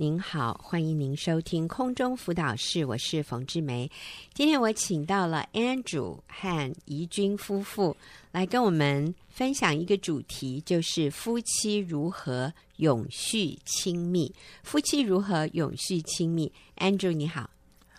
您好，欢迎您收听空中辅导室，我是冯志梅。今天我请到了 Andrew 和怡君夫妇来跟我们分享一个主题，就是夫妻如何永续亲密。夫妻如何永续亲密？Andrew 你好，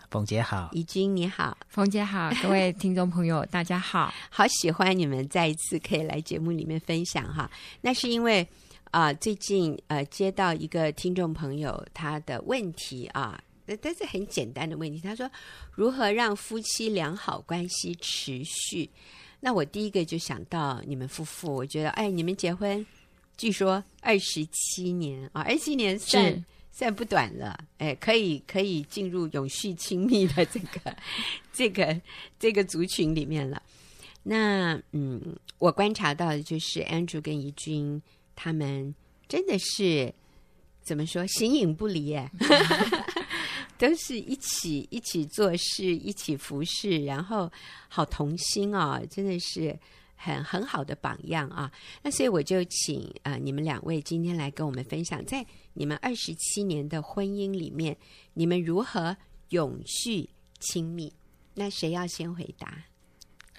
冯姐好，怡君你好，冯姐好，各位听众朋友大家好，好喜欢你们再一次可以来节目里面分享哈。那是因为。啊、呃，最近呃接到一个听众朋友他的问题啊，但是很简单的问题，他说如何让夫妻良好关系持续？那我第一个就想到你们夫妇，我觉得哎，你们结婚据说二十七年啊，二十七年算算不短了，哎，可以可以进入永续亲密的这个 这个这个族群里面了。那嗯，我观察到的就是 Andrew 跟怡君。他们真的是怎么说，形影不离哎，都是一起一起做事，一起服侍，然后好同心、哦，真的是很很好的榜样啊。那所以我就请啊、呃、你们两位今天来跟我们分享，在你们二十七年的婚姻里面，你们如何永续亲密？那谁要先回答？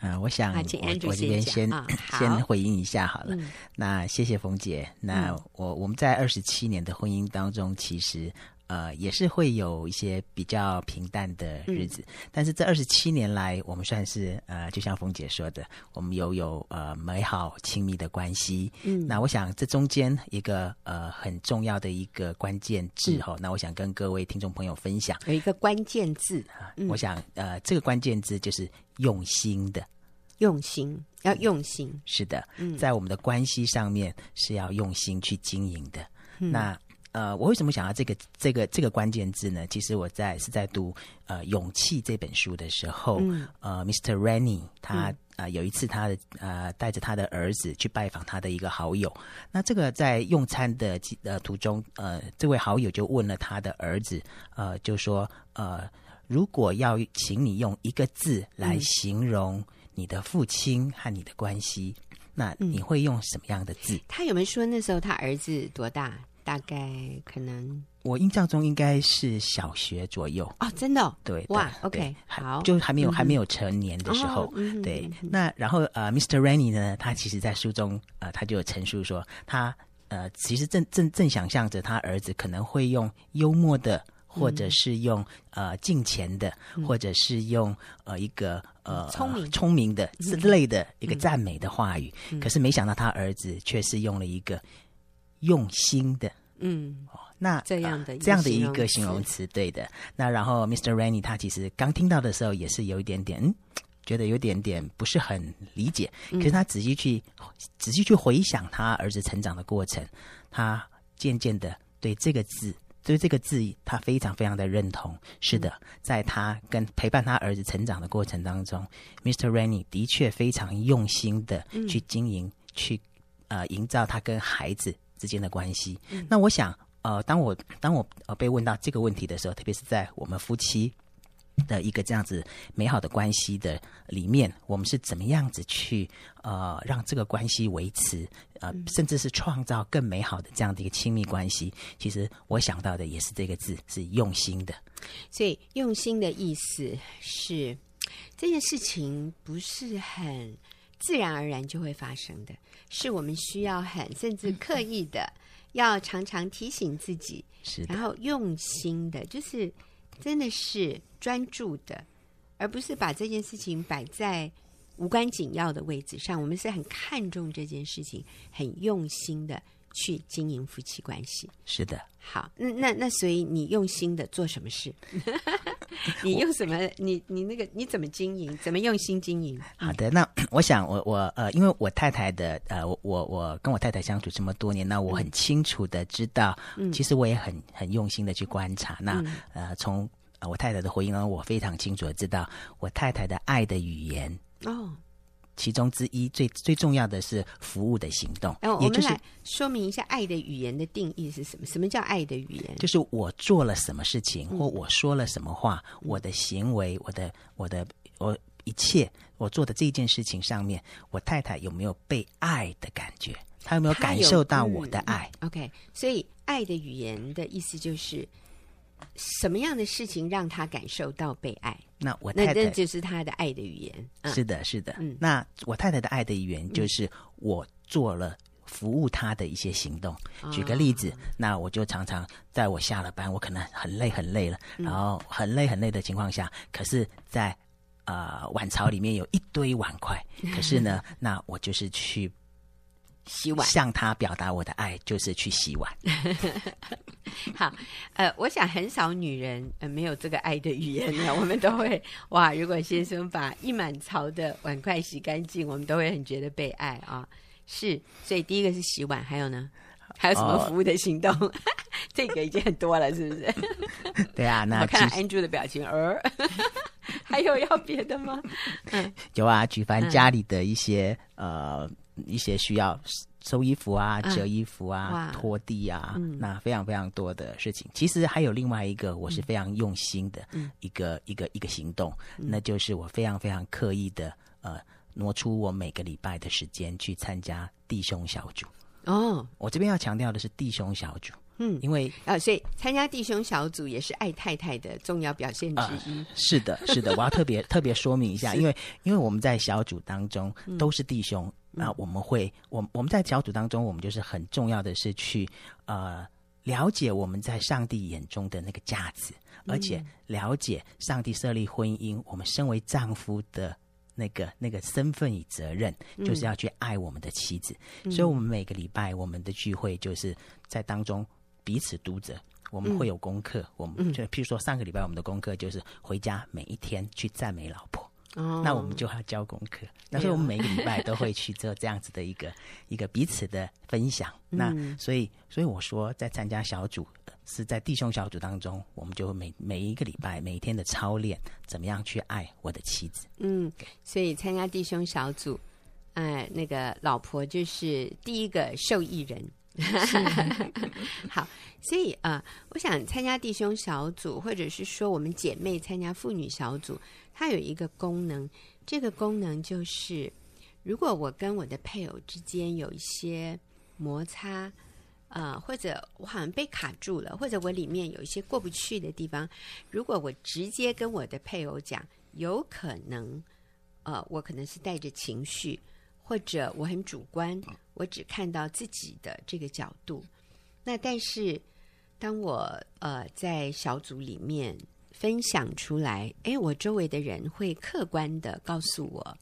啊、呃，我想我我这边先、哦、先回应一下好了。嗯、那谢谢冯姐。那我、嗯、我们在二十七年的婚姻当中，其实呃也是会有一些比较平淡的日子。嗯、但是这二十七年来，我们算是呃，就像凤姐说的，我们有有呃美好亲密的关系。嗯，那我想这中间一个呃很重要的一个关键字哈，嗯、那我想跟各位听众朋友分享。有一个关键字。啊，嗯、我想呃这个关键字就是。用心的，用心要用心，是的，在我们的关系上面是要用心去经营的。嗯、那呃，我为什么想要这个这个这个关键字呢？其实我在是在读呃《勇气》这本书的时候，嗯、呃，Mr. Rennie 他呃、有一次他的呃带着他的儿子去拜访他的一个好友，那这个在用餐的呃途中，呃，这位好友就问了他的儿子，呃，就说呃。如果要请你用一个字来形容你的父亲和你的关系，嗯、那你会用什么样的字？他有没有说那时候他儿子多大？大概可能我印象中应该是小学左右。哦，真的、哦、对哇，OK 好，就还没有、嗯、还没有成年的时候，哦、对。那然后呃，Mr. Rennie 呢，他其实在书中呃，他就有陈述说，他呃，其实正正正想象着他儿子可能会用幽默的。或者是用呃敬钱的，嗯、或者是用呃一个呃聪明。聪明的之类的一个赞美的话语，嗯、可是没想到他儿子却是用了一个用心的，嗯，哦，那这样的、呃、这样的一个形容词，对的。那然后 Mr. Rennie 他其实刚听到的时候也是有一点点，嗯，觉得有点点不是很理解。可是他仔细去仔细去回想他儿子成长的过程，他渐渐的对这个字。所以这个字，他非常非常的认同。是的，在他跟陪伴他儿子成长的过程当中，嗯，Mr. Rennie 的确非常用心的去经营，嗯，去呃营造他跟孩子之间的关系。嗯，那我想，呃，当我当我呃被问到这个问题的时候，特别是在我们夫妻。的一个这样子美好的关系的里面，我们是怎么样子去呃让这个关系维持呃，甚至是创造更美好的这样的一个亲密关系？其实我想到的也是这个字，是用心的。所以用心的意思是这件事情不是很自然而然就会发生的，是我们需要很 甚至刻意的，要常常提醒自己，是，然后用心的，就是。真的是专注的，而不是把这件事情摆在无关紧要的位置上。我们是很看重这件事情，很用心的去经营夫妻关系。是的，好，那那那，所以你用心的做什么事？你用什么？你你那个你怎么经营？怎么用心经营？好的，那我想我我呃，因为我太太的呃，我我我跟我太太相处这么多年，那我很清楚的知道，嗯，其实我也很很用心的去观察。嗯、那呃，从呃我太太的回应呢，我非常清楚的知道，我太太的爱的语言哦。其中之一最最重要的是服务的行动，哦、也就是说明一下爱的语言的定义是什么？什么叫爱的语言？就是我做了什么事情，嗯、或我说了什么话，我的行为，我的我的我一切我做的这件事情上面，我太太有没有被爱的感觉？她有没有感受到我的爱？嗯，OK，所以爱的语言的意思就是什么样的事情让他感受到被爱？那我太太那就是他的爱的语言。嗯、是的，是的。嗯，那我太太的爱的语言就是我做了服务他的一些行动。嗯、举个例子，那我就常常在我下了班，我可能很累很累了，嗯、然后很累很累的情况下，可是在，在呃碗槽里面有一堆碗筷，可是呢，那我就是去。洗碗，向他表达我的爱，就是去洗碗。好，呃，我想很少女人呃没有这个爱的语言呢。我们都会哇，如果先生把一满槽的碗筷洗干净，我们都会很觉得被爱啊。是，所以第一个是洗碗，还有呢，还有什么服务的行动？哦、这个已经很多了，是不是？对啊，那我看 Andrew 的表情，呃，还有要别的吗？嗯，有啊，举凡家里的一些、嗯、呃。一些需要收衣服啊、折衣服啊、拖地啊，嗯、那非常非常多的事情。其实还有另外一个，我是非常用心的一个、嗯、一个一个行动，嗯、那就是我非常非常刻意的呃挪出我每个礼拜的时间去参加弟兄小组。哦，我这边要强调的是弟兄小组。嗯，因为啊，所以参加弟兄小组也是爱太太的重要表现之一。呃、是的，是的，我要特别 特别说明一下，因为因为我们在小组当中都是弟兄，那、我们会，我我们在小组当中，我们就是很重要的是去呃了解我们在上帝眼中的那个价值，而且了解上帝设立婚姻，我们身为丈夫的那个那个身份与责任，就是要去爱我们的妻子。嗯、所以，我们每个礼拜我们的聚会就是在当中。彼此读者，我们会有功课。嗯、我们就譬如说，上个礼拜我们的功课就是回家每一天去赞美老婆。哦，那我们就要交功课。那所以我们每个礼拜都会去做这样子的一个一个彼此的分享。嗯、那所以，所以我说，在参加小组是在弟兄小组当中，我们就会每每一个礼拜每一天的操练，怎么样去爱我的妻子。嗯，所以参加弟兄小组，哎、呃，那个老婆就是第一个受益人。是 好，所以啊、我想参加弟兄小组，或者是说我们姐妹参加妇女小组，它有一个功能，这个功能就是，如果我跟我的配偶之间有一些摩擦，呃，或者我好像被卡住了，或者我里面有一些过不去的地方，如果我直接跟我的配偶讲，有可能，呃，我可能是带着情绪。或者我很主观，我只看到自己的这个角度。那但是，当我呃在小组里面分享出来，诶，我周围的人会客观的告诉我。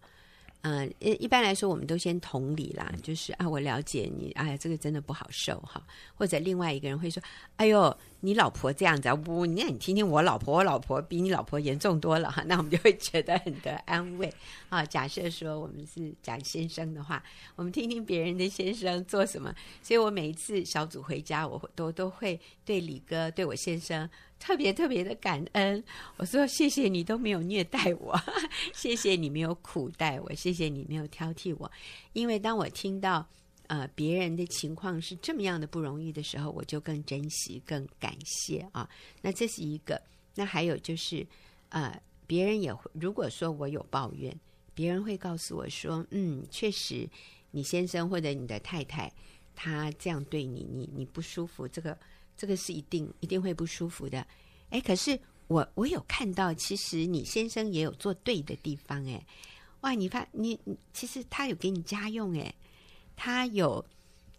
嗯，一一般来说，我们都先同理啦，就是啊，我了解你，哎呀，这个真的不好受哈。或者另外一个人会说，哎呦，你老婆这样子啊，不，那你听听我老婆，我老婆比你老婆严重多了哈。那我们就会觉得很得安慰啊。假设说我们是讲先生的话，我们听听别人的先生做什么。所以我每一次小组回家，我都都会对李哥，对我先生。特别特别的感恩，我说谢谢你都没有虐待我，谢谢你没有苦待我，谢谢你没有挑剔我。因为当我听到呃别人的情况是这么样的不容易的时候，我就更珍惜、更感谢啊。那这是一个。那还有就是呃别人也会，如果说我有抱怨，别人会告诉我说，嗯，确实你先生或者你的太太他这样对你，你你不舒服，这个。这个是一定一定会不舒服的，哎，可是我我有看到，其实你先生也有做对的地方，哎，哇，你发你其实他有给你家用，哎，他有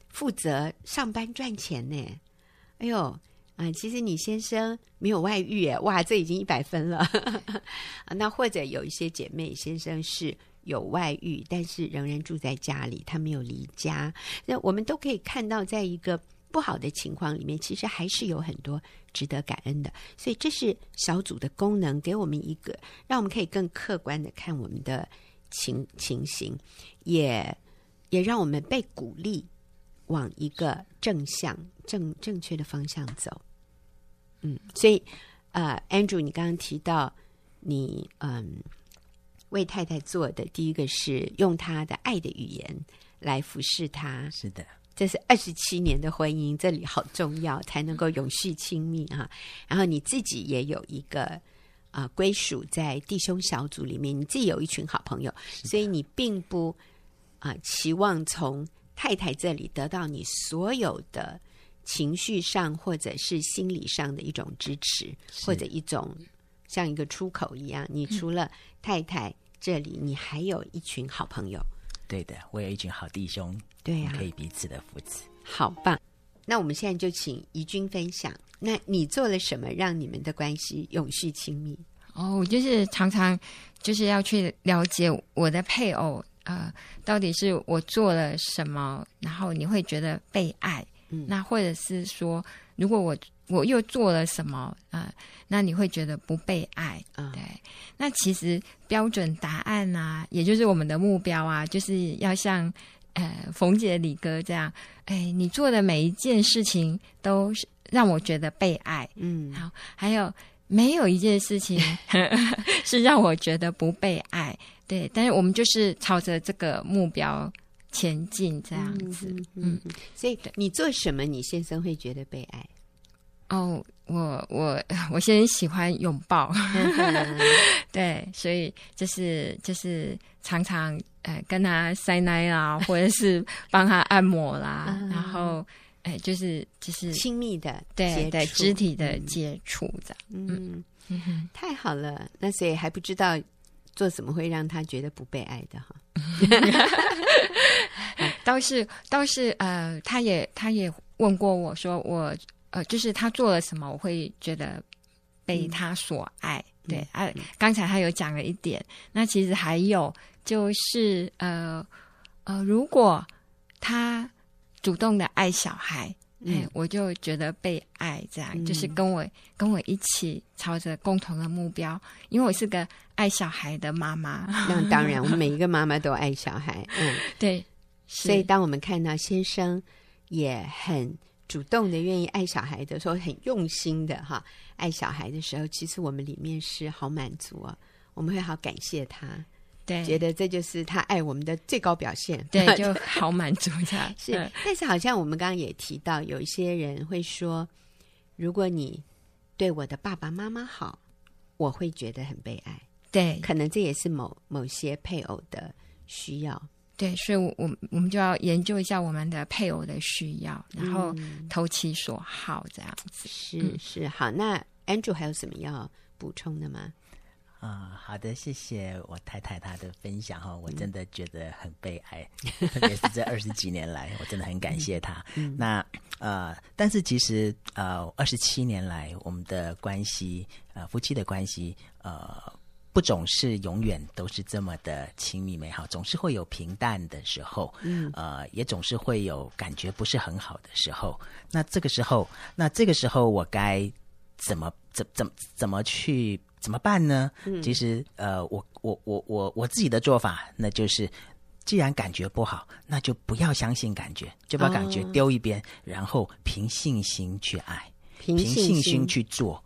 负责上班赚钱呢，哎呦，啊、其实你先生没有外遇，哎，哇，这已经一百分了，那或者有一些姐妹先生是有外遇，但是仍然住在家里，他没有离家，那我们都可以看到，在一个。不好的情况里面，其实还是有很多值得感恩的。所以这是小组的功能，给我们一个让我们可以更客观的看我们的情情形，也也让我们被鼓励往一个正向、正正确的方向走。嗯，所以呃，Andrew，你刚刚提到你嗯为太太做的第一个是用她的爱的语言来服侍她。是的。这是二十七年的婚姻，这里好重要，才能够永续亲密哈。然后你自己也有一个啊、呃、归属在弟兄小组里面，你自己有一群好朋友，所以你并不啊、呃、期望从太太这里得到你所有的情绪上或者是心理上的一种支持，或者一种像一个出口一样。你除了太太这里，你还有一群好朋友。对的，我有一群好弟兄，对呀、啊，可以彼此的扶持，好棒。那我们现在就请怡君分享，那你做了什么让你们的关系永续亲密？哦，我就是常常就是要去了解我的配偶，呃，到底是我做了什么，然后你会觉得被爱，嗯，那或者是说，如果我我又做了什么，啊、呃，那你会觉得不被爱，嗯，对。那其实标准答案啊，也就是我们的目标啊，就是要像。呃，冯姐、李哥这样，哎，你做的每一件事情都是让我觉得被爱，嗯，好，还有没有一件事情 是让我觉得不被爱？对，但是我们就是朝着这个目标前进，这样子，嗯，所以你做什么，你先生会觉得被爱？哦，我我我先生喜欢拥抱，对，所以就是就是常常。呃，跟他塞奶啦，或者是帮他按摩啦，然后哎，就是就是亲密的对对肢体的接触这样，嗯，嗯。太好了。那所以还不知道做什么会让他觉得不被爱的哈。倒是倒是呃，他也他也问过我说我呃，就是他做了什么，我会觉得被他所爱。嗯、对啊，刚才他有讲了一点，那其实还有。就是呃呃，如果他主动的爱小孩，嗯、哎，我就觉得被爱，这样、嗯、就是跟我跟我一起朝着共同的目标。因为我是个爱小孩的妈妈，那当然，我们每一个妈妈都爱小孩，嗯，对。所以当我们看到先生也很主动的愿意爱小孩的时候，很用心的哈爱小孩的时候，其实我们里面是好满足啊，我们会好感谢他。对，觉得这就是他爱我们的最高表现，对，就好满足他。是，但是好像我们刚刚也提到，有一些人会说，如果你对我的爸爸妈妈好，我会觉得很被爱。对，可能这也是某某些配偶的需要。对，所以我，我我们就要研究一下我们的配偶的需要，然后投其所好，这样子。是、嗯、是，好。那 Andrew 还有什么要补充的吗？啊、嗯，好的，谢谢我太太她的分享哈，我真的觉得很悲哀，嗯、特别是这二十几年来，我真的很感谢她。嗯、那呃，但是其实呃，二十七年来我们的关系，呃，夫妻的关系，呃，不总是永远都是这么的亲密美好，总是会有平淡的时候，嗯，呃，也总是会有感觉不是很好的时候。那这个时候，那这个时候我该怎么怎怎怎么去？怎么办呢？嗯、其实，呃，我我我我我自己的做法，那就是，既然感觉不好，那就不要相信感觉，就把感觉丢一边，哦、然后凭信心去爱，凭信心，凭信心去做。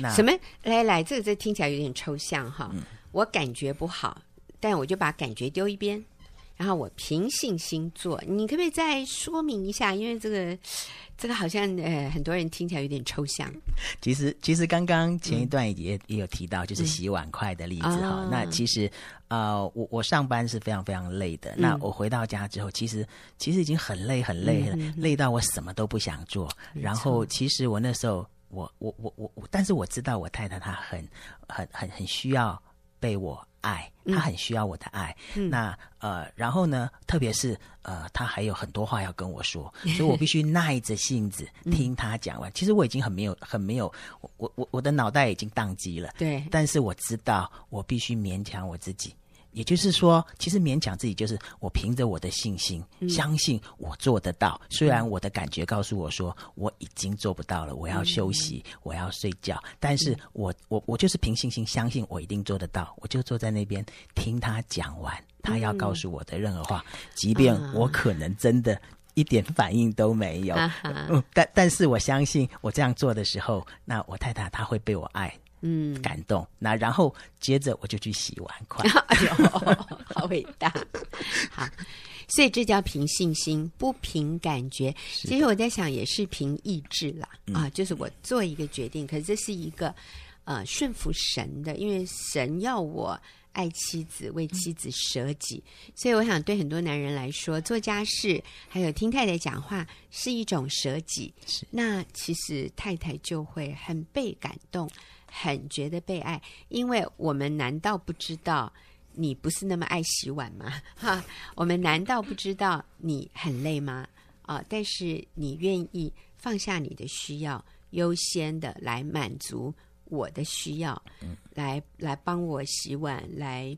那什么？来来，这个这听起来有点抽象哈。嗯、我感觉不好，但我就把感觉丢一边，然后我凭信心做。你可不可以再说明一下？因为这个。这个好像呃，很多人听起来有点抽象。其实，其实刚刚前一段也、嗯、也有提到，就是洗碗筷的例子哈。嗯、那其实，呃，我我上班是非常非常累的。嗯、那我回到家之后，其实其实已经很累很累了，嗯、累到我什么都不想做。嗯、然后，其实我那时候，我我我我我，但是我知道我太太她很很很很需要被我。爱，她很需要我的爱。嗯、那呃，然后呢，特别是呃，她还有很多话要跟我说，所以我必须耐着性子听她讲完。嗯、其实我已经很没有，很没有，我我我的脑袋已经宕机了。对，但是我知道，我必须勉强我自己。也就是说，其实勉强自己就是我凭着我的信心，嗯、相信我做得到。虽然我的感觉告诉我说我已经做不到了，我要休息，嗯、我要睡觉。但是我我我就是凭信心相信我一定做得到。我就坐在那边听他讲完他要告诉我的任何话，嗯、即便我可能真的一点反应都没有，啊、嗯，但但是我相信我这样做的时候，那我太太她会被我爱。嗯，感动。那然后接着我就去洗碗筷。哎呦，好伟大！好，所以这叫凭信心，不凭感觉。其实我在想，也是凭意志啦。嗯、啊，就是我做一个决定，可是这是一个呃顺服神的，因为神要我爱妻子，为妻子舍己。所以，我想对很多男人来说，做家事还有听太太讲话是一种舍己。那其实太太就会很被感动，很觉得被爱，因为我们难道不知道你不是那么爱洗碗吗？哈，我们难道不知道你很累吗？啊，但是你愿意放下你的需要，优先的来满足我的需要，嗯、来来帮我洗碗，来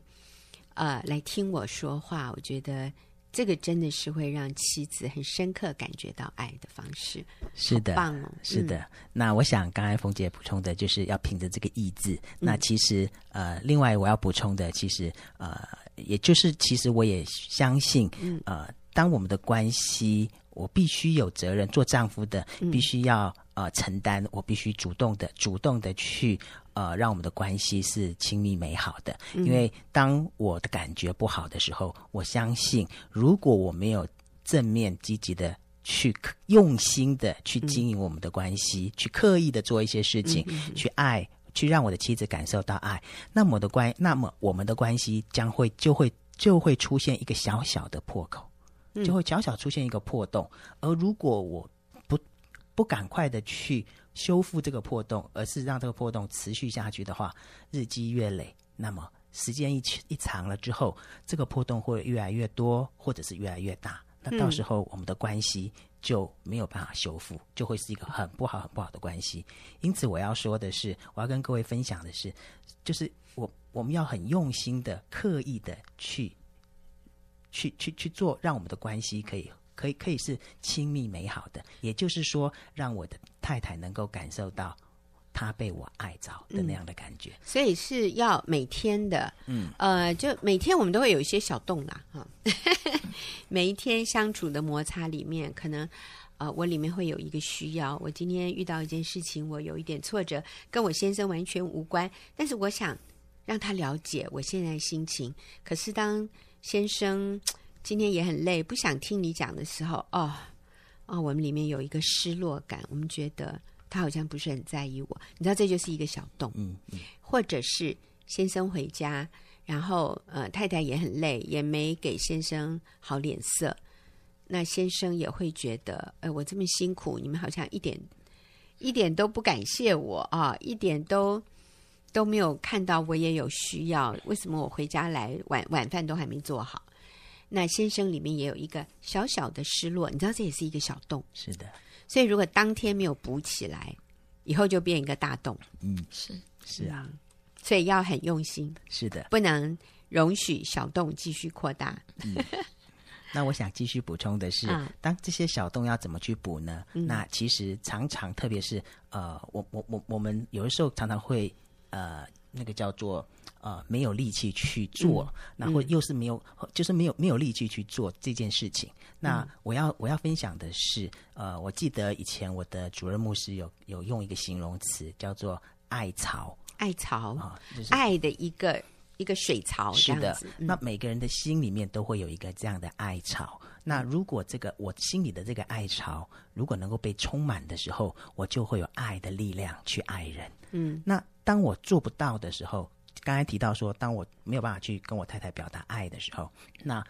呃来听我说话。我觉得这个真的是会让妻子很深刻感觉到爱的方式。是的，棒哦，是的。嗯、那我想刚才冯姐补充的就是要凭着这个意志。嗯、那其实呃，另外我要补充的，其实呃，也就是其实我也相信，嗯、呃，当我们的关系。我必须有责任，做丈夫的必须要呃承担，我必须主动的、主动的去呃让我们的关系是亲密美好的。因为当我的感觉不好的时候，我相信如果我没有正面积极的去用心的去经营我们的关系，去刻意的做一些事情，去爱，去让我的妻子感受到爱，那么的关，那么我们的关系将会就会就会出现一个小小的破口。就会小小出现一个破洞，而如果我不不赶快的去修复这个破洞，而是让这个破洞持续下去的话，日积月累，那么时间一一长了之后，这个破洞会越来越多，或者是越来越大，那到时候我们的关系就没有办法修复，就会是一个很不好很不好的关系。因此，我要说的是，我要跟各位分享的是，就是我我们要很用心的、刻意的去。去去去做，让我们的关系可以可以可以是亲密美好的，也就是说，让我的太太能够感受到她被我爱着的那样的感觉。嗯，所以是要每天的，嗯，呃，就每天我们都会有一些小动啦，哈，每一天相处的摩擦里面，可能呃，我里面会有一个需要，我今天遇到一件事情，我有一点挫折，跟我先生完全无关，但是我想让他了解我现在的心情。可是当先生今天也很累，不想听你讲的时候，哦，哦，我们里面有一个失落感，我们觉得他好像不是很在意我，你知道，这就是一个小洞。嗯嗯，或者是先生回家，然后呃，太太也很累，也没给先生好脸色，那先生也会觉得，哎，我这么辛苦，你们好像一点一点都不感谢我啊，一点都。都没有看到我也有需要，为什么我回家来晚晚饭都还没做好？那先生里面也有一个小小的失落，你知道这也是一个小洞。是的，所以如果当天没有补起来，以后就变一个大洞。嗯，是是啊，所以要很用心。是的，不能容许小洞继续扩大。嗯，那我想继续补充的是，啊、当这些小洞要怎么去补呢？嗯、那其实常常，特别是呃，我我我我们有的时候常常会。呃，那个叫做呃，没有力气去做，嗯、然后又是没有，嗯、就是没有没有力气去做这件事情。那我要我要分享的是，呃，我记得以前我的主任牧师有有用一个形容词叫做“爱草”，爱草啊，就是爱的一个一个水槽。是的，嗯、那每个人的心里面都会有一个这样的爱巢。那如果这个我心里的这个爱巢如果能够被充满的时候，我就会有爱的力量去爱人。嗯，那。当我做不到的时候，刚才提到说，当我没有办法去跟我太太表达爱的时候，那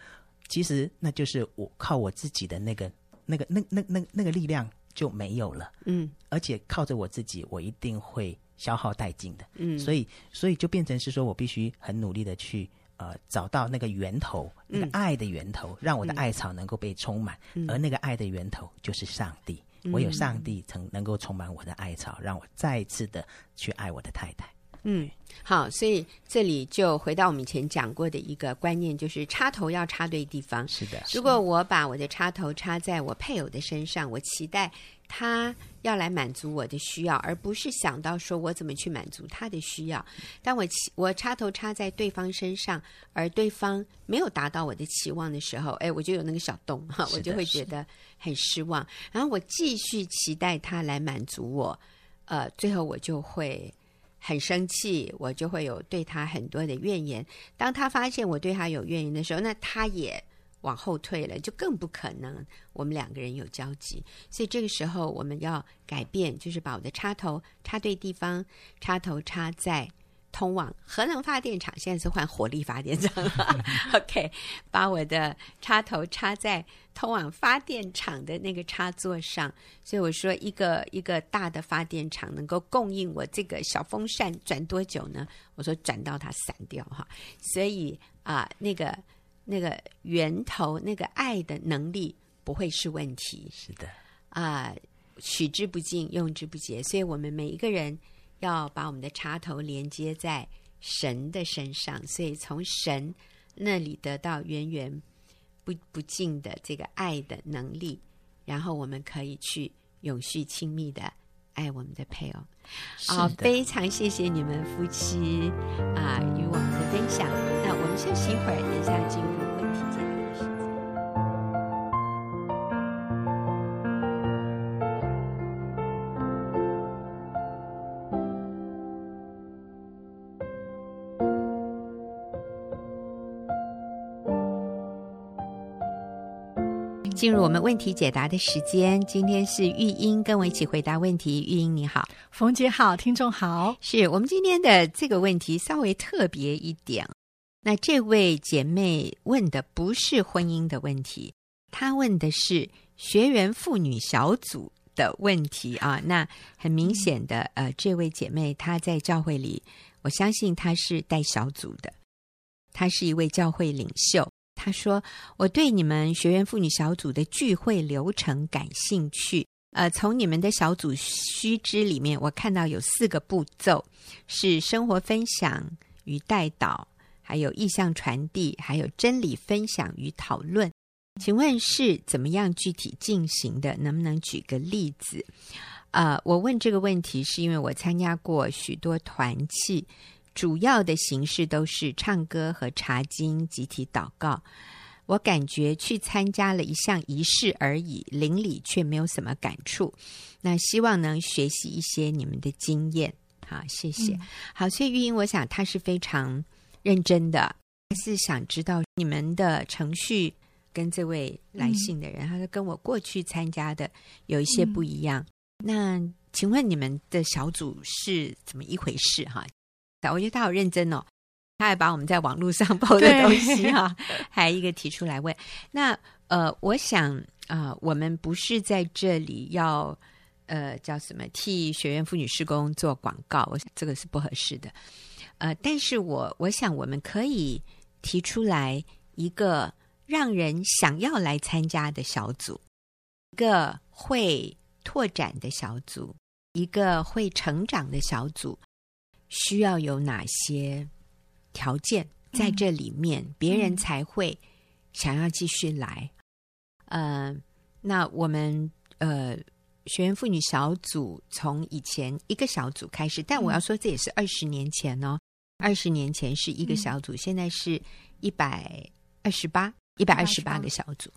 其实那就是我靠我自己的那个、那个、那、那、那、那个力量就没有了。嗯，而且靠着我自己，我一定会消耗殆尽的。嗯，所以，所以就变成是说我必须很努力的去呃找到那个源头，那个爱的源头，嗯、让我的爱草能够被充满，嗯、而那个爱的源头就是上帝。唯有上帝曾能够充满我的爱草，让我再一次的去爱我的太太。嗯，好，所以这里就回到我们以前讲过的一个观念，就是插头要插对地方。是的，如果我把我的插头插在我配偶的身上，我期待他要来满足我的需要，而不是想到说我怎么去满足他的需要。当我期我插头插在对方身上，而对方没有达到我的期望的时候，哎，我就有那个小洞哈，我就会觉得很失望。然后我继续期待他来满足我，呃，最后我就会。很生气，我就会有对他很多的怨言。当他发现我对他有怨言的时候，那他也往后退了，就更不可能我们两个人有交集。所以这个时候我们要改变，就是把我的插头插对地方，插头插在通往核能发电厂，现在是换火力发电厂了。OK，把我的插头插在通往发电厂的那个插座上。所以我说，一个一个大的发电厂能够供应我这个小风扇转多久呢？我说转到它散掉哈。所以啊、呃，那个那个源头那个爱的能力不会是问题。是的啊、呃，取之不尽，用之不竭。所以我们每一个人。要把我们的插头连接在神的身上，所以从神那里得到源源不不尽的这个爱的能力，然后我们可以去永续亲密的爱我们的配偶。好，非常谢谢你们夫妻啊、呃、与我们的分享。休息一会儿，等一下进入问题解答。进入我们问题解答的时间，今天是玉英跟我一起回答问题。玉英你好，冯姐好，听众好。是我们今天的这个问题稍微特别一点。那这位姐妹问的不是婚姻的问题，她问的是学员妇女小组的问题啊。那很明显的，呃，这位姐妹她在教会里，我相信她是带小组的，她是一位教会领袖。她说：“我对你们学员妇女小组的聚会流程感兴趣。呃，从你们的小组须知里面，我看到有四个步骤：是生活分享与带导，还有意向传递，还有真理分享与讨论。请问是怎么样具体进行的？能不能举个例子？呃，我问这个问题是因为我参加过许多团契。”主要的形式都是唱歌和查经、集体祷告。我感觉去参加了一项仪式而已，邻里却没有什么感触。那希望能学习一些你们的经验。好，谢谢。嗯、好，所以玉英，我想他是非常认真的，还是想知道你们的程序跟这位来信的人，嗯、他说跟我过去参加的有一些不一样。嗯、那请问你们的小组是怎么一回事？哈？我觉得他好认真哦，他还把我们在网络上 PO 的东西哈、啊，还一个提出来问。那呃，我想啊、呃，我们不是在这里要呃叫什么替学院妇女施工做广告，我想这个是不合适的。呃，但是我我想我们可以提出来一个让人想要来参加的小组，一个会拓展的小组，一个会成长的小组。需要有哪些条件在这里面，嗯、别人才会想要继续来？嗯、呃，那我们呃学员妇女小组从以前一个小组开始，但我要说这也是二十年前哦，二十年前是一个小组，嗯、现在是一百二十八，一百二十八个小组。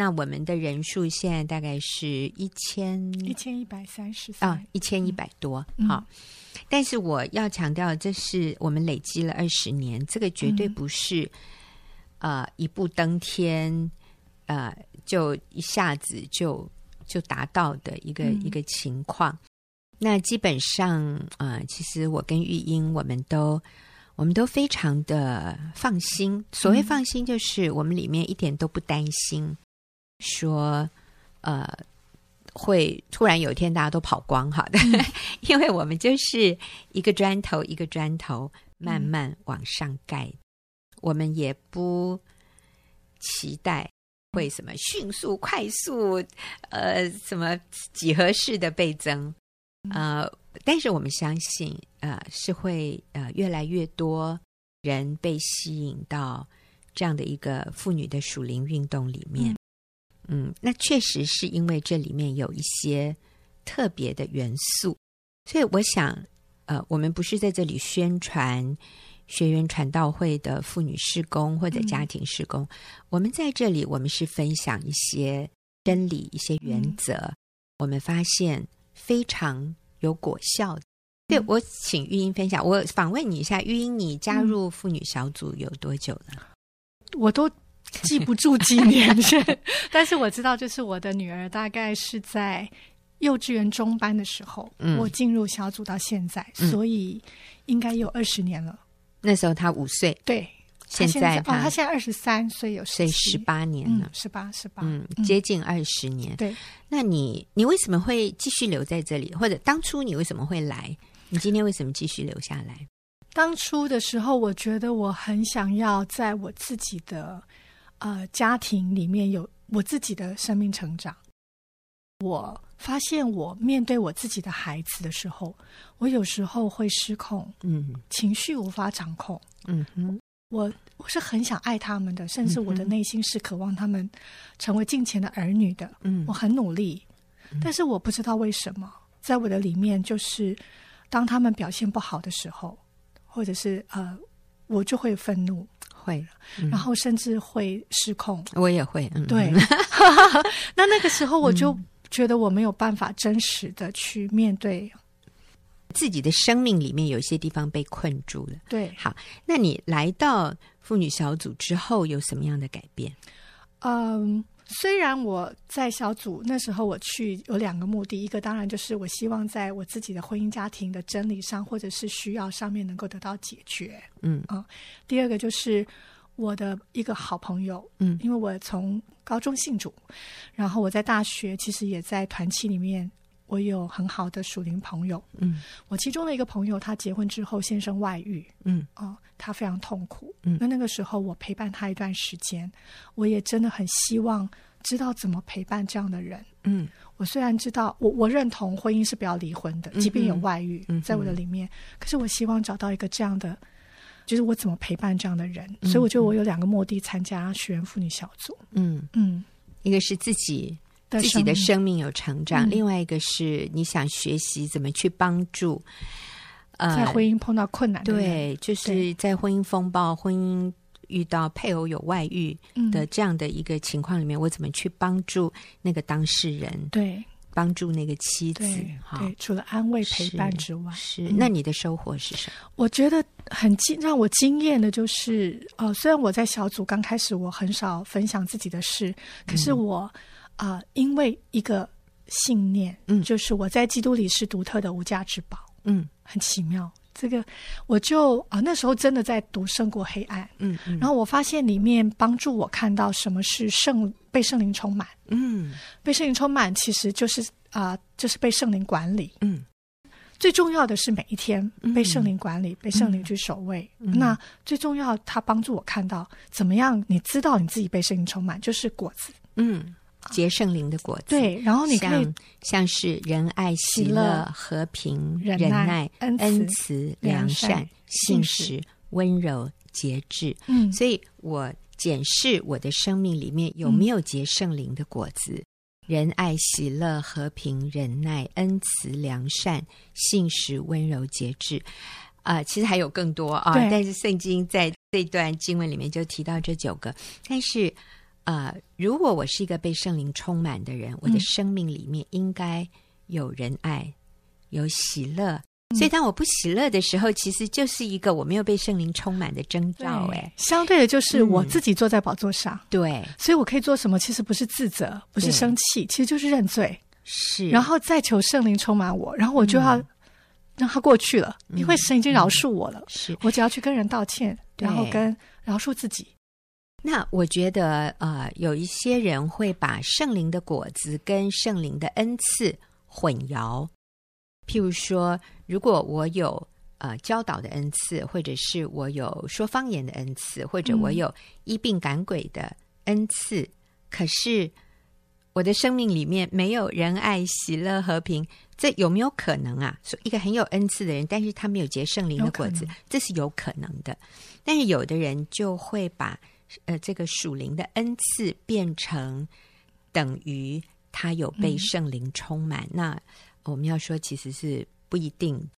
那我们的人数现在大概是一千一千一百三十啊，一千一百多。嗯、好，但是我要强调，这是我们累积了二十年，这个绝对不是、嗯、呃一步登天，呃，就一下子就就达到的一个、嗯、一个情况。那基本上啊、呃，其实我跟玉英，我们都我们都非常的放心。所谓放心，就是我们里面一点都不担心。说，呃，会突然有一天大家都跑光，好的，嗯、因为我们就是一个砖头一个砖头慢慢往上盖，嗯、我们也不期待会什么迅速快速，呃，什么几何式的倍增，呃，但是我们相信，呃，是会呃越来越多人被吸引到这样的一个妇女的属灵运动里面。嗯嗯，那确实是因为这里面有一些特别的元素，所以我想，呃，我们不是在这里宣传学员传道会的妇女施工或者家庭施工，嗯、我们在这里，我们是分享一些真理、一些原则，嗯、我们发现非常有果效的。对，我请玉英分享，我访问你一下，玉英，你加入妇女小组有多久了？我都。记不住几年，但是我知道，就是我的女儿大概是在幼稚园中班的时候，嗯我进入小组到现在，嗯所以应该有二十年了。那时候她五岁，对，他现在哦，他现在二十三岁，有所以十十八年嗯了，，十八十八，嗯，接近二十年。对。那你你为什么会继续留在这里？或者当初你为什么会来？你今天为什么继续留下来？当初的时候，我觉得我很想要在我自己的呃家庭里面有我自己的生命成长。我发现我面对我自己的孩子的时候，我有时候会失控，嗯情绪无法掌控。嗯哼，我我是很想爱他们的，甚至我的内心是渴望他们成为敬虔的儿女的。嗯我很努力，但是我不知道为什么，在我的里面，就是当他们表现不好的时候，或者是呃，我就会愤怒，会，嗯然后甚至会失控。我也会，嗯，对，嗯那那个时候我就觉得我没有办法真实的去面对。自己的生命里面有一些地方被困住了。对，好，那你来到妇女小组之后有什么样的改变？嗯，虽然我在小组那时候我去有两个目的，一个当然就是我希望在我自己的婚姻家庭的真理上或者是需要上面能够得到解决。嗯第二个就是我的一个好朋友，嗯因为我从高中信主，然后我在大学其实也在团契里面，我有很好的属灵朋友。嗯我其中的一个朋友，他结婚之后先生外遇，嗯哦，他非常痛苦。嗯那那个时候我陪伴他一段时间，我也真的很希望知道怎么陪伴这样的人。嗯我虽然知道，我我认同婚姻是不要离婚的，即便有外遇嗯在我的里面，可是我希望找到一个这样的，就是我怎么陪伴这样的人。嗯所以我觉得我有两个目的参加学员妇女小组。嗯，嗯，一个是自己的自己的生生命有成长，嗯。另外一个是你想学习怎么去帮助，呃，在婚姻碰到困难对，就是在婚姻风暴、婚姻遇到配偶有外遇嗯。的这样的一个情况里面，我怎么去帮助那个当事人，对。帮助那个妻子对？除了安慰陪伴之外，是。嗯。那你的收获是什么？我觉得很惊，让我惊艳的就是，呃，虽然我在小组刚开始我很少分享自己的事，可是我啊、呃因为一个信念，嗯就是我在基督里是独特的无价之宝，嗯很奇妙。这个我就啊、那时候真的在读《胜过黑暗》，嗯嗯，然后我发现里面帮助我看到什么是圣被圣灵充满，嗯被圣灵充满其实就是啊、就是被圣灵管理。嗯最重要的是每一天嗯被圣灵管理，被圣灵去守卫。嗯那最重要，他帮助我看到怎么样，你知道你自己被圣灵充满，就是果子。嗯，结圣灵的果子，对，然后你可以像像是仁爱、喜乐、和平、忍忍耐恩慈良良善信实、温柔、节制。嗯，所以我检视我的生命里面有没有结圣灵的果子，仁爱、喜乐、和平、忍耐、恩慈、良善、信实、温柔、节制。啊、其实还有更多啊，但是圣经在这段经文里面就提到这九个。但是，啊，如果我是一个被圣灵充满的人，我的嗯生命里面应该有仁爱，有喜乐。所以，当我不喜乐的时候，其实就是一个我没有被圣灵充满的征兆。哎，相对的就是我嗯自己坐在宝座上，对，所以我可以做什么？其实不是自责，不是生气，其实就是认罪，是。然后再求圣灵充满我，然后我就要嗯让他过去了，嗯因为神已经饶恕我了。是，我只要去跟人道歉，然后跟饶恕自己。那我觉得，呃，有一些人会把圣灵的果子跟圣灵的恩赐混淆。譬如说，如果我有呃教导的恩赐，或者是我有说方言的恩赐，或者我有医病赶鬼的恩赐，可是我的生命里面没有仁爱、喜乐、和平，这有没有可能啊？说一个很有恩赐的人，但是他没有结圣灵的果子这是有可能的。但是有的人就会把呃这个属灵的恩赐变成等于他有被圣灵充满。那我们要说，其实是不一定。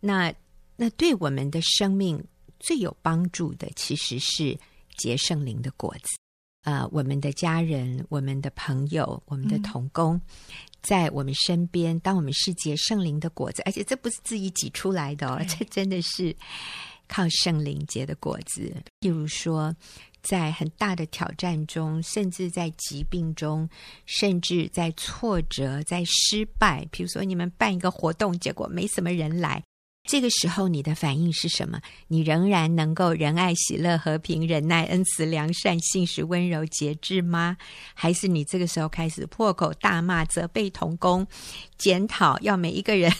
那那对我们的生命最有帮助的，其实是结圣灵的果子。呃，我们的家人、我们的朋友、我们的同工，在我们身边，当我们是结圣灵的果子，而且这不是自己挤出来的哦，这真的是靠圣灵结的果子。譬如说，在很大的挑战中，甚至在疾病中，甚至在挫折、在失败。譬如说，你们办一个活动，结果没什么人来，这个时候你的反应是什么？你仍然能够仁爱、喜乐、和平、忍耐、恩慈、良善、信实、温柔、节制吗？还是你这个时候开始破口大骂、责备同工、检讨，要每一个人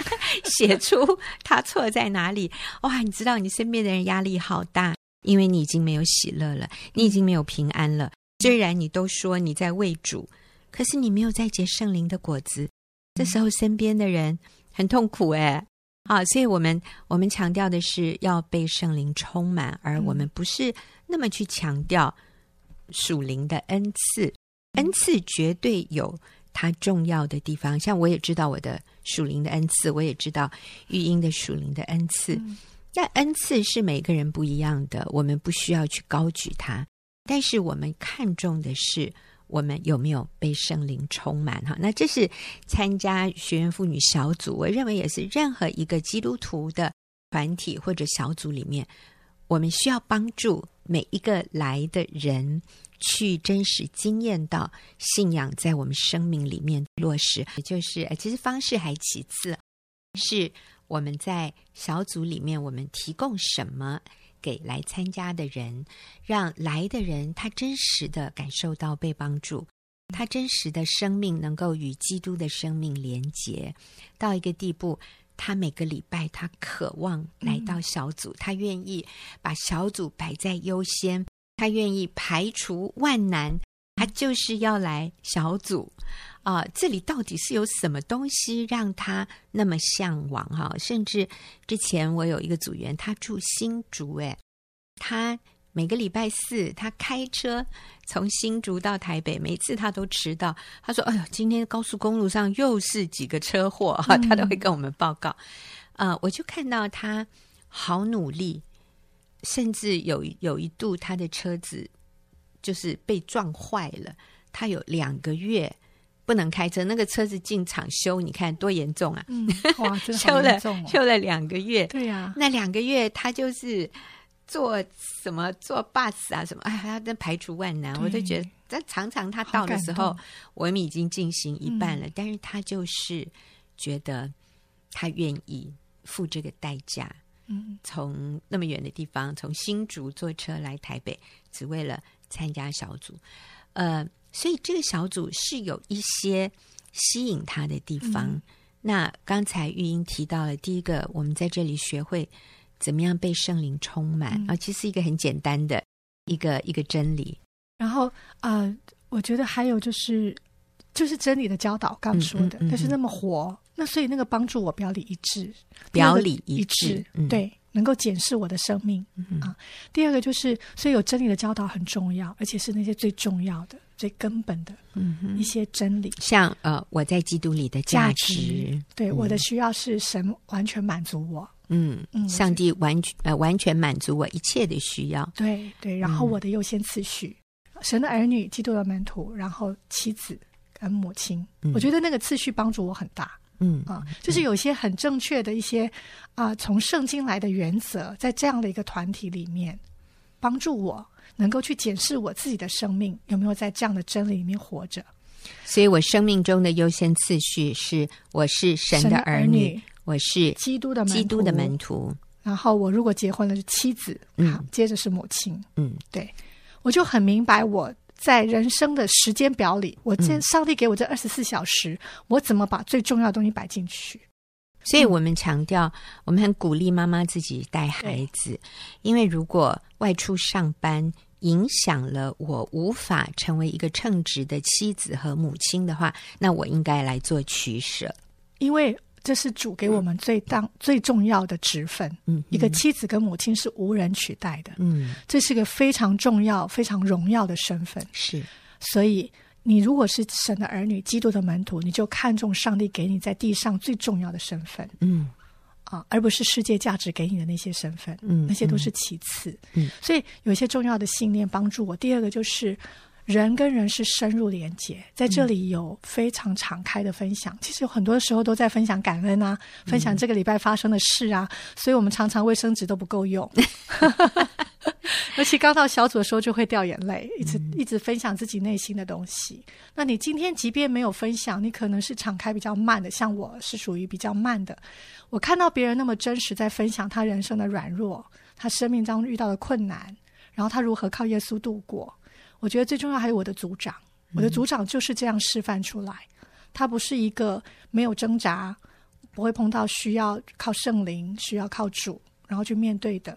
写出他错在哪里？哇，你知道你身边的人压力好大。因为你已经没有喜乐了，你已经没有平安了。虽然你都说你在为主，可是你没有在结圣灵的果子。这时候身边的人很痛苦哎，啊，所以我们我们强调的是要被圣灵充满，而我们不是那么去强调属灵的恩赐。恩赐绝对有它重要的地方，像我也知道我的属灵的恩赐，我也知道育婴的属灵的恩赐。但恩赐是每个人不一样的，我们不需要去高举它。但是我们看重的是我们有没有被圣灵充满哈。那这是参加学员妇女小组，我认为也是任何一个基督徒的团体或者小组里面，我们需要帮助每一个来的人去真实经验到信仰在我们生命里面落实。也就是其实方式还其次，是。我们在小组里面，我们提供什么给来参加的人，让来的人他真实的感受到被帮助，他真实的生命能够与基督的生命连结。到一个地步，他每个礼拜他渴望来到小组，他愿意把小组摆在优先，他愿意排除万难，他就是要来小组。啊、呃，这里到底是有什么东西让他那么向往哈？甚至之前我有一个组员，他住新竹，诶，他每个礼拜四他开车从新竹到台北，每次他都迟到。他说：“哎呦，今天高速公路上又是几个车祸哈。”他都会跟我们报告。我就看到他好努力，甚至有有一度他的车子就是被撞坏了，他有两个月。不能开车，那个车子进厂修，你看多严重啊！嗯，哇，真的好修了修了两个月。对呀，啊，那两个月他就是坐什么坐 bus 啊什么，哎，他真排除万难，我都觉得。但常常他到的时候，我们已经进行一半了，嗯，但是他就是觉得他愿意付这个代价，嗯，从那么远的地方，从新竹坐车来台北，只为了参加小组，呃。所以这个小组是有一些吸引他的地方。嗯、那刚才玉英提到了第一个，我们在这里学会怎么样被圣灵充满啊，嗯、其实一个很简单的一个一个真理。然后呃，我觉得还有就是就是真理的教导，刚说的，但、嗯嗯嗯、是那么活，那所以那个帮助我表里一致，表里一致，嗯、对。能够检视我的生命、嗯、啊。第二个就是，所以有真理的教导很重要，而且是那些最重要的、最根本的一些真理。嗯、像呃，我在基督里的价值，价值对、嗯、我的需要是神完全满足我。嗯嗯，上帝完全呃完全满足我一切的需要。对对，然后我的优先次序，嗯、神的儿女、基督的门徒，然后妻子跟母亲，嗯、我觉得那个次序帮助我很大。嗯啊，就是有些很正确的一些啊、呃，从圣经来的原则，在这样的一个团体里面，帮助我能够去检视我自己的生命有没有在这样的真理里面活着。所以我生命中的优先次序是：我是神的儿女，儿女我是基督的基督的门徒。然后我如果结婚了是妻子，嗯，接着是母亲，嗯，对，我就很明白我。在人生的时间表里，我这上帝给我这二十四小时，嗯、我怎么把最重要的东西摆进去？所以我们强调，嗯、我们很鼓励妈妈自己带孩子，因为如果外出上班影响了我无法成为一个称职的妻子和母亲的话，那我应该来做取舍，因为。这是主给我们最当、嗯、最重要的职分。嗯，嗯，一个妻子跟母亲是无人取代的。嗯，这是个非常重要、非常荣耀的身份。是，所以你如果是神的儿女、基督的门徒，你就看重上帝给你在地上最重要的身份。嗯，啊，而不是世界价值给你的那些身份。嗯，那些都是其次。嗯，所以有一些重要的信念帮助我。第二个就是。人跟人是深入连接，在这里有非常敞开的分享。嗯、其实有很多时候都在分享感恩啊，分享这个礼拜发生的事啊，嗯、所以我们常常卫生纸都不够用。尤其刚到小组的时候就会掉眼泪，一直一直分享自己内心的东西。那你今天即便没有分享，你可能是敞开比较慢的，像我是属于比较慢的。我看到别人那么真实在分享他人生的软弱，他生命中遇到的困难，然后他如何靠耶稣度过。我觉得最重要还有我的组长，我的组长就是这样示范出来。他不是一个没有挣扎，不会碰到需要靠圣灵、需要靠主，然后去面对的。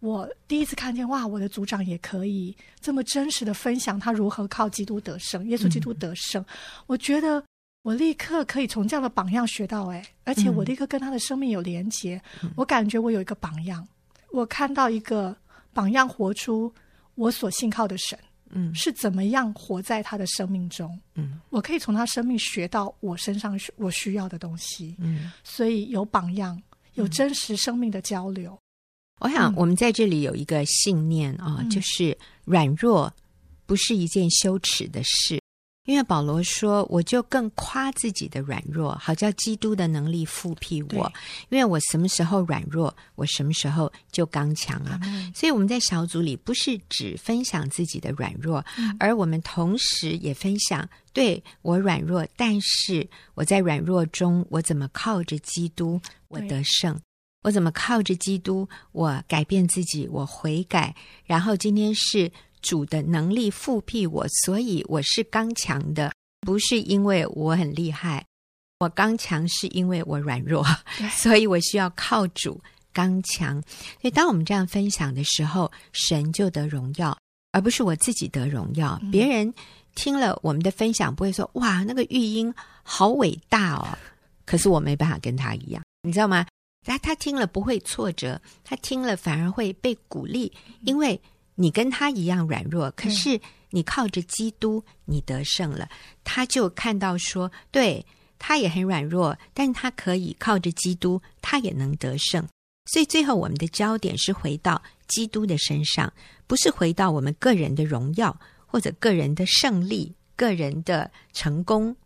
我第一次看见，哇，我的组长也可以这么真实的分享他如何靠基督得胜，耶稣基督得胜。嗯、我觉得我立刻可以从这样的榜样学到，哎，而且我立刻跟他的生命有连接。嗯、我感觉我有一个榜样，我看到一个榜样活出我所信靠的神，嗯，是怎么样活在他的生命中，嗯，我可以从他生命学到我身上我需要的东西，嗯，所以有榜样，有真实生命的交流。嗯我想，我们在这里有一个信念啊，嗯、就是软弱不是一件羞耻的事，因为保罗说：“我就更夸自己的软弱，好叫基督的能力复辟我。因为我什么时候软弱，我什么时候就刚强了。嗯、所以我们在小组里不是只分享自己的软弱，嗯、而我们同时也分享对我软弱，但是我在软弱中，我怎么靠着基督，我得胜。”我怎么靠着基督，我改变自己，我悔改，然后今天是主的能力复辟我，所以我是刚强的，不是因为我很厉害，我刚强是因为我软弱，所以我需要靠主刚强。所以当我们这样分享的时候，神就得荣耀，而不是我自己得荣耀。嗯、别人听了我们的分享，不会说哇，那个玉英好伟大哦，可是我没办法跟他一样，你知道吗？他他听了不会挫折，他听了反而会被鼓励，因为你跟他一样软弱，可是你靠着基督，你得胜了。他就看到说，对，他也很软弱，但他可以靠着基督，他也能得胜。所以最后我们的焦点是回到基督的身上，不是回到我们个人的荣耀或者个人的胜利、个人的成功。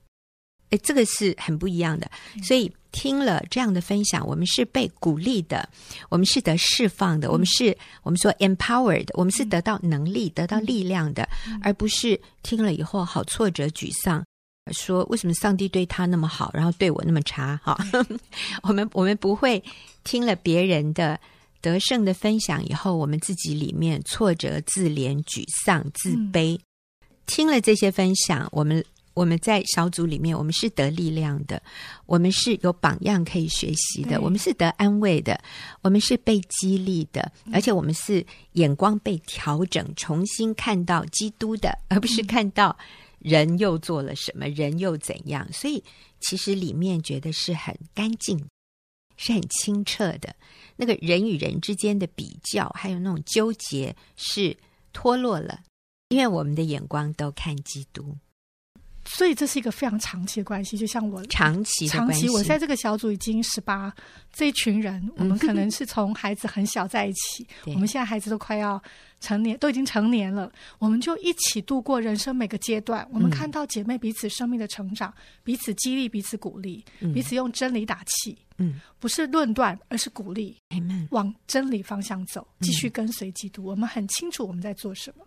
诶，这个是很不一样的，所以。听了这样的分享，我们是被鼓励的，我们是得释放的，嗯、我们是我们说 empowered，我们是得到能力、嗯、得到力量的，嗯、而不是听了以后好挫折、沮丧，说为什么上帝对他那么好，然后对我那么差？哈、嗯，我们我们不会听了别人的得胜的分享以后，我们自己里面挫折、自怜、沮丧、自卑。嗯、听了这些分享，我们。我们在小组里面，我们是得力量的，我们是有榜样可以学习的，我们是得安慰的，我们是被激励的，而且我们是眼光被调整，重新看到基督的，而不是看到人又做了什么，人又怎样。所以其实里面觉得是很干净，是很清澈的。那个人与人之间的比较，还有那种纠结，是脱落了，因为我们的眼光都看基督。所以这是一个非常长期的关系，就像我长期长期，我在这个小组已经十八，这一群人，我们可能是从孩子很小在一起，嗯、我们现在孩子都快要成年，都已经成年了，我们就一起度过人生每个阶段。我们看到姐妹彼此生命的成长，嗯、彼此激励，彼此鼓励，嗯、彼此用真理打气，嗯，不是论断，而是鼓励，嗯、往真理方向走，继续跟随基督。嗯、我们很清楚我们在做什么。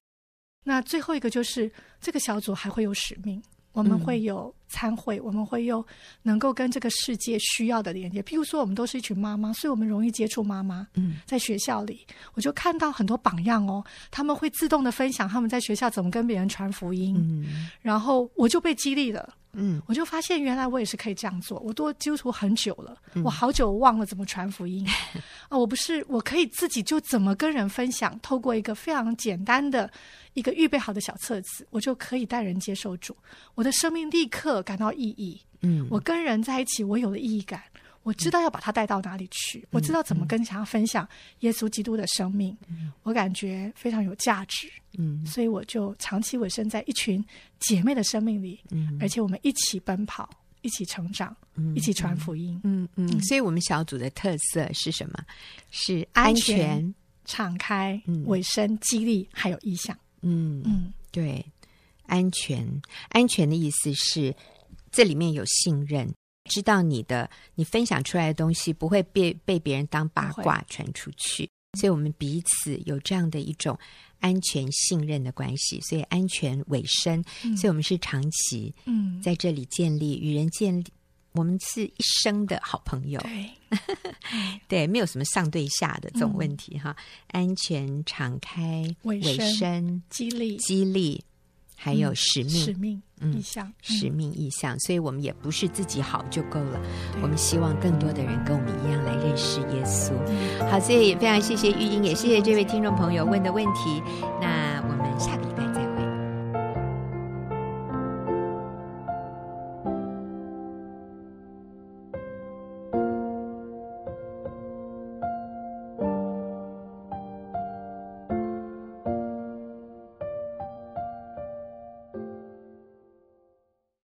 那最后一个就是这个小组还会有使命。我们会有参会，嗯、我们会有能够跟这个世界需要的连接。譬如说，我们都是一群妈妈，所以我们容易接触妈妈。嗯，在学校里，我就看到很多榜样哦，他们会自动的分享他们在学校怎么跟别人传福音，嗯、然后我就被激励了。嗯，我就发现原来我也是可以这样做。我都基督徒很久了，嗯、我好久忘了怎么传福音 啊、哦！我不是，我可以自己就怎么跟人分享，透过一个非常简单的一个预备好的小册子，我就可以带人接受主。我的生命立刻感到意义。嗯，我跟人在一起，我有了意义感。我知道要把他带到哪里去，嗯、我知道怎么跟他分享耶稣基督的生命，嗯、我感觉非常有价值。嗯，所以我就长期委身在一群姐妹的生命里，嗯，而且我们一起奔跑，一起成长，嗯、一起传福音。嗯所以我们小组的特色是什么？是安全、安全敞开、委身、激励，还有异象。嗯。嗯，对，安全，安全的意思是这里面有信任。知道你的，你分享出来的东西不会被被别人当八卦传出去，所以我们彼此有这样的一种安全信任的关系，所以安全尾声，嗯。所以我们是长期嗯，在这里建立与人建立，我们是一生的好朋友。对，对，没有什么上对下的这种问题哈。安全、敞开、委委身身、激励、激励，还有使命、使命、嗯意向、使命意向。所以我们也不是自己好就够了，我们希望更多的人跟我们一样来认识耶稣。嗯好，所以也非常谢谢玉英，也谢谢这位听众朋友问的问题。那